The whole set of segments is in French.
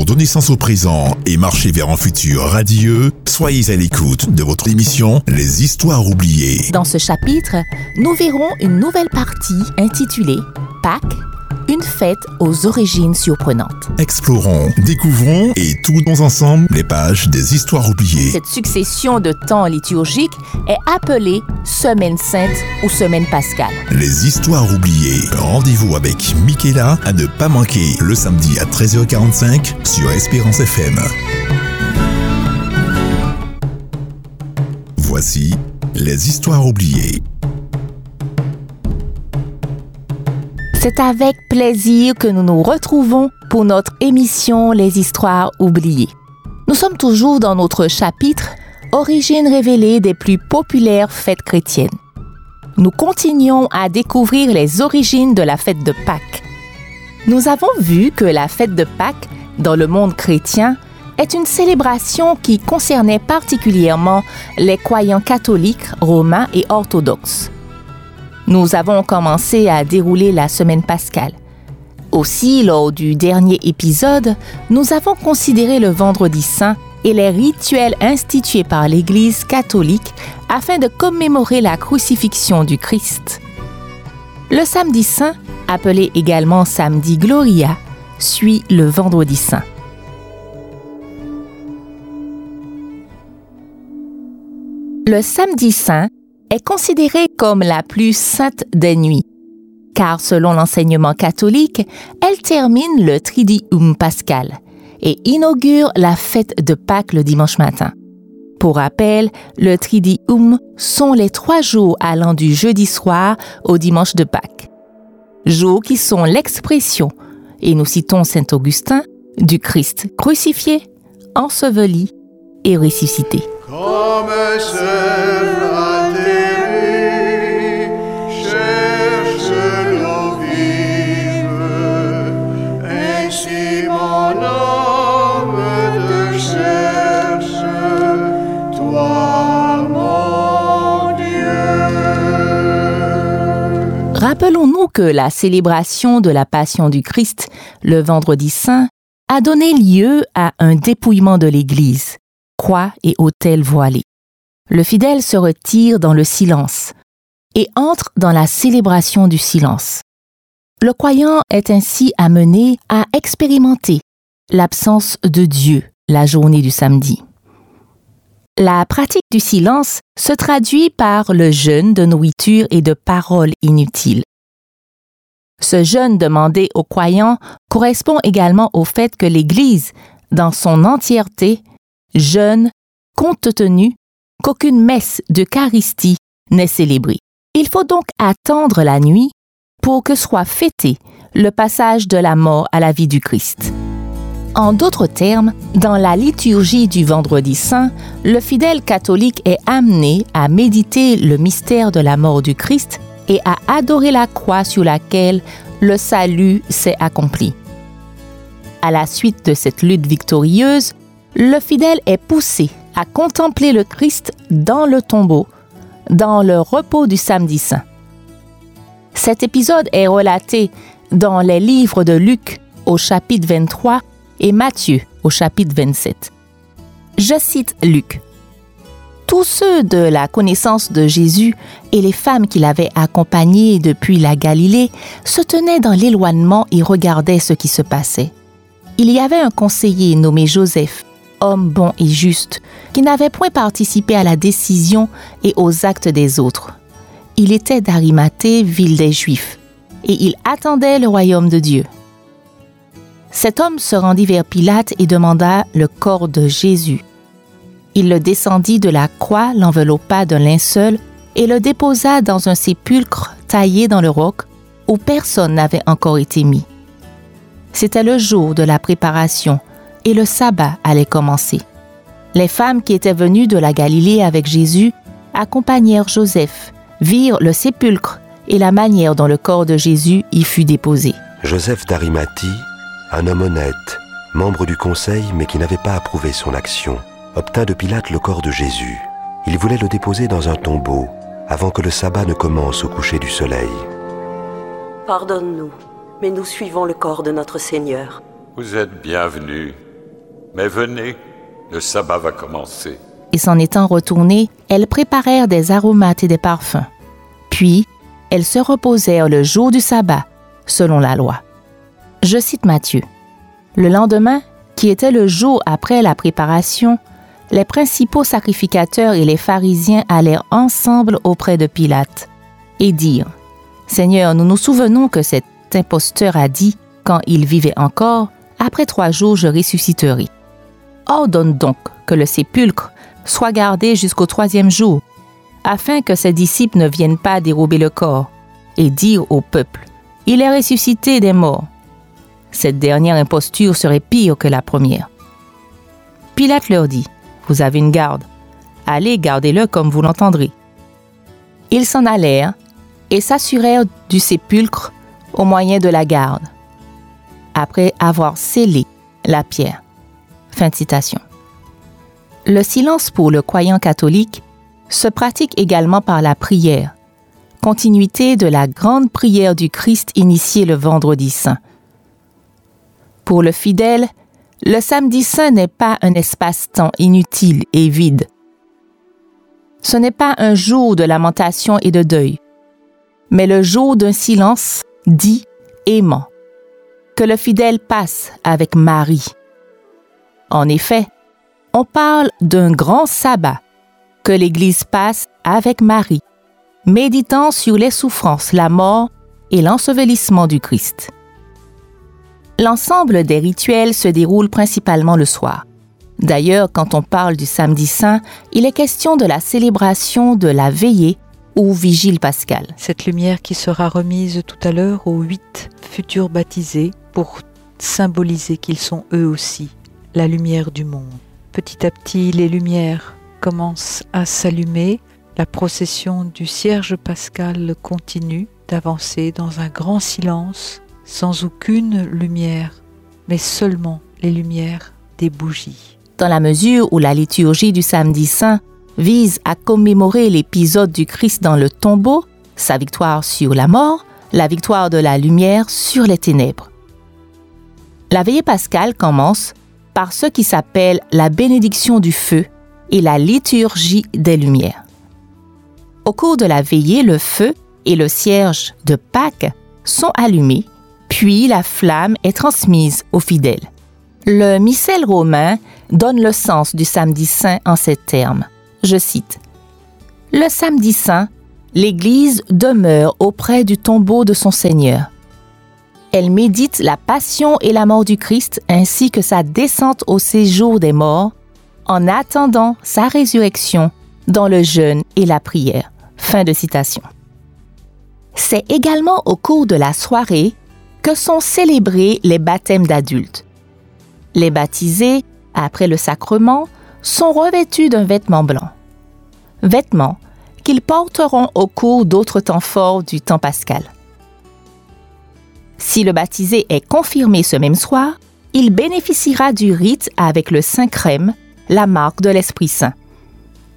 Pour donner sens au présent et marcher vers un futur radieux, soyez à l'écoute de votre émission Les Histoires oubliées. Dans ce chapitre, nous verrons une nouvelle partie intitulée Pâques une fête aux origines surprenantes. Explorons, découvrons et tournons ensemble les pages des histoires oubliées. Cette succession de temps liturgiques est appelée Semaine sainte ou Semaine pascale. Les histoires oubliées. Rendez-vous avec Michaela à ne pas manquer le samedi à 13h45 sur Espérance FM. Voici les histoires oubliées. C'est avec plaisir que nous nous retrouvons pour notre émission Les histoires oubliées. Nous sommes toujours dans notre chapitre Origines révélées des plus populaires fêtes chrétiennes. Nous continuons à découvrir les origines de la fête de Pâques. Nous avons vu que la fête de Pâques, dans le monde chrétien, est une célébration qui concernait particulièrement les croyants catholiques, romains et orthodoxes nous avons commencé à dérouler la semaine pascale. Aussi, lors du dernier épisode, nous avons considéré le vendredi saint et les rituels institués par l'Église catholique afin de commémorer la crucifixion du Christ. Le samedi saint, appelé également samedi Gloria, suit le vendredi saint. Le samedi saint est considérée comme la plus sainte des nuits, car selon l'enseignement catholique, elle termine le Tridium pascal et inaugure la fête de Pâques le dimanche matin. Pour rappel, le Tridium sont les trois jours allant du jeudi soir au dimanche de Pâques. Jours qui sont l'expression, et nous citons Saint Augustin, du Christ crucifié, enseveli et ressuscité. Que la célébration de la Passion du Christ le vendredi saint a donné lieu à un dépouillement de l'Église, croix et autel voilés. Le fidèle se retire dans le silence et entre dans la célébration du silence. Le croyant est ainsi amené à expérimenter l'absence de Dieu la journée du samedi. La pratique du silence se traduit par le jeûne de nourriture et de paroles inutiles. Ce jeûne demandé aux croyants correspond également au fait que l'Église, dans son entièreté, jeûne compte tenu qu'aucune messe d'Eucharistie n'est célébrée. Il faut donc attendre la nuit pour que soit fêté le passage de la mort à la vie du Christ. En d'autres termes, dans la liturgie du vendredi saint, le fidèle catholique est amené à méditer le mystère de la mort du Christ et à adorer la croix sur laquelle le salut s'est accompli. À la suite de cette lutte victorieuse, le fidèle est poussé à contempler le Christ dans le tombeau, dans le repos du samedi saint. Cet épisode est relaté dans les livres de Luc au chapitre 23 et Matthieu au chapitre 27. Je cite Luc. Tous ceux de la connaissance de Jésus et les femmes qui l'avaient accompagné depuis la Galilée se tenaient dans l'éloignement et regardaient ce qui se passait. Il y avait un conseiller nommé Joseph, homme bon et juste, qui n'avait point participé à la décision et aux actes des autres. Il était d'Arimathée, ville des Juifs, et il attendait le royaume de Dieu. Cet homme se rendit vers Pilate et demanda le corps de Jésus. Il le descendit de la croix, l'enveloppa d'un linceul et le déposa dans un sépulcre taillé dans le roc où personne n'avait encore été mis. C'était le jour de la préparation et le sabbat allait commencer. Les femmes qui étaient venues de la Galilée avec Jésus accompagnèrent Joseph, virent le sépulcre et la manière dont le corps de Jésus y fut déposé. Joseph d'Arimathie un homme honnête, membre du conseil mais qui n'avait pas approuvé son action, obtint de Pilate le corps de Jésus. Il voulait le déposer dans un tombeau avant que le sabbat ne commence au coucher du soleil. Pardonne-nous, mais nous suivons le corps de notre Seigneur. Vous êtes bienvenue. Mais venez, le sabbat va commencer. Et s'en étant retournées, elles préparèrent des aromates et des parfums. Puis, elles se reposèrent le jour du sabbat, selon la loi. Je cite Matthieu. Le lendemain, qui était le jour après la préparation, les principaux sacrificateurs et les pharisiens allèrent ensemble auprès de Pilate et dirent, Seigneur, nous nous souvenons que cet imposteur a dit, quand il vivait encore, Après trois jours je ressusciterai. Ordonne donc que le sépulcre soit gardé jusqu'au troisième jour, afin que ses disciples ne viennent pas dérober le corps, et dire au peuple, Il est ressuscité des morts. Cette dernière imposture serait pire que la première. Pilate leur dit, Vous avez une garde. Allez, gardez-le comme vous l'entendrez. Ils s'en allèrent et s'assurèrent du sépulcre au moyen de la garde, après avoir scellé la pierre. Fin de citation. Le silence pour le croyant catholique se pratique également par la prière, continuité de la grande prière du Christ initiée le vendredi saint. Pour le fidèle, le samedi saint n'est pas un espace-temps inutile et vide. Ce n'est pas un jour de lamentation et de deuil, mais le jour d'un silence dit aimant, que le fidèle passe avec Marie. En effet, on parle d'un grand sabbat que l'Église passe avec Marie, méditant sur les souffrances, la mort et l'ensevelissement du Christ. L'ensemble des rituels se déroule principalement le soir. D'ailleurs, quand on parle du samedi saint, il est question de la célébration de la veillée ou vigile pascal. Cette lumière qui sera remise tout à l'heure aux huit futurs baptisés pour symboliser qu'ils sont eux aussi la lumière du monde. Petit à petit, les lumières commencent à s'allumer. La procession du cierge pascal continue d'avancer dans un grand silence sans aucune lumière, mais seulement les lumières des bougies. Dans la mesure où la liturgie du samedi saint vise à commémorer l'épisode du Christ dans le tombeau, sa victoire sur la mort, la victoire de la lumière sur les ténèbres. La veillée pascale commence par ce qui s'appelle la bénédiction du feu et la liturgie des lumières. Au cours de la veillée, le feu et le cierge de Pâques sont allumés puis la flamme est transmise aux fidèles. Le missel romain donne le sens du samedi saint en ces termes. Je cite. Le samedi saint, l'Église demeure auprès du tombeau de son Seigneur. Elle médite la passion et la mort du Christ ainsi que sa descente au séjour des morts en attendant sa résurrection dans le jeûne et la prière. Fin de citation. C'est également au cours de la soirée que sont célébrés les baptêmes d'adultes. Les baptisés, après le sacrement, sont revêtus d'un vêtement blanc. Vêtements qu'ils porteront au cours d'autres temps forts du temps pascal. Si le baptisé est confirmé ce même soir, il bénéficiera du rite avec le Saint Crème, la marque de l'Esprit Saint.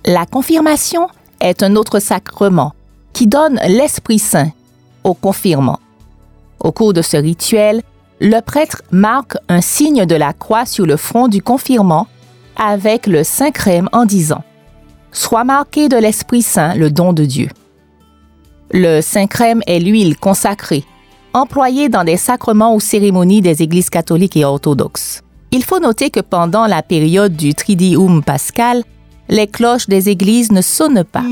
La confirmation est un autre sacrement qui donne l'Esprit Saint au confirmant. Au cours de ce rituel, le prêtre marque un signe de la croix sur le front du confirmant avec le Saint Crème en disant Sois marqué de l'Esprit Saint, le don de Dieu. Le Saint Crème est l'huile consacrée, employée dans des sacrements ou cérémonies des églises catholiques et orthodoxes. Il faut noter que pendant la période du Tridium pascal, les cloches des églises ne sonnent pas.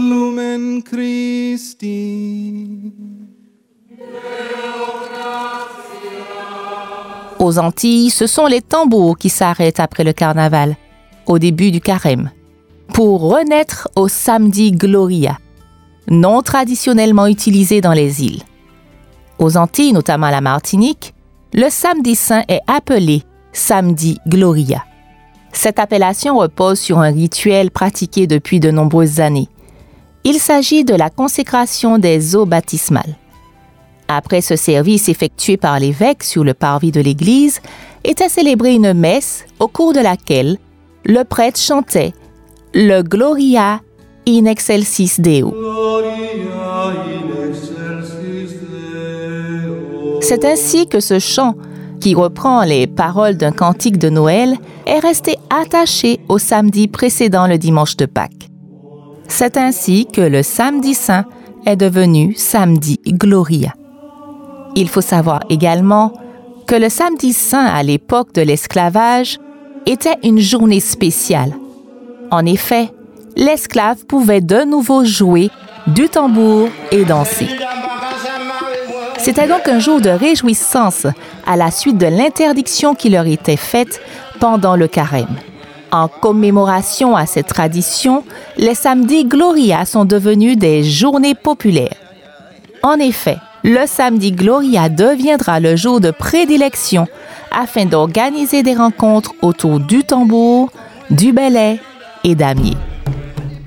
Aux Antilles, ce sont les tambours qui s'arrêtent après le carnaval, au début du carême, pour renaître au samedi Gloria, non traditionnellement utilisé dans les îles. Aux Antilles, notamment à la Martinique, le samedi saint est appelé samedi Gloria. Cette appellation repose sur un rituel pratiqué depuis de nombreuses années. Il s'agit de la consécration des eaux baptismales. Après ce service effectué par l'évêque sur le parvis de l'église, était célébrée une messe au cours de laquelle le prêtre chantait le Gloria in excelsis Deo. C'est ainsi que ce chant qui reprend les paroles d'un cantique de Noël, est resté attaché au samedi précédent le dimanche de Pâques. C'est ainsi que le samedi saint est devenu samedi Gloria. Il faut savoir également que le samedi saint à l'époque de l'esclavage était une journée spéciale. En effet, l'esclave pouvait de nouveau jouer du tambour et danser. C'était donc un jour de réjouissance à la suite de l'interdiction qui leur était faite pendant le carême. En commémoration à cette tradition, les samedis Gloria sont devenus des journées populaires. En effet, le samedi Gloria deviendra le jour de prédilection afin d'organiser des rencontres autour du tambour, du belay et damier.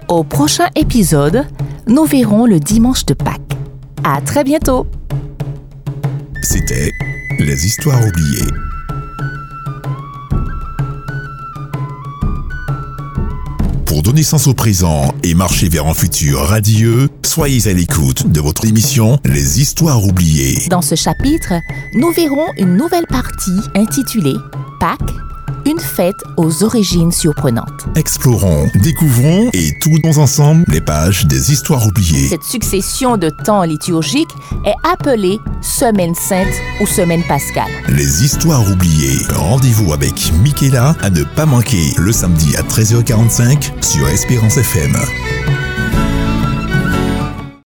Au prochain épisode, nous verrons le dimanche de Pâques. À très bientôt! C'était Les Histoires oubliées. Pour donner sens au présent et marcher vers un futur radieux, soyez à l'écoute de votre émission Les Histoires oubliées. Dans ce chapitre, nous verrons une nouvelle partie intitulée Pâques une fête aux origines surprenantes. Explorons, découvrons et tournons ensemble les pages des histoires oubliées. Cette succession de temps liturgiques est appelée Semaine sainte ou Semaine pascale. Les histoires oubliées. Rendez-vous avec Michaela à ne pas manquer le samedi à 13h45 sur Espérance FM.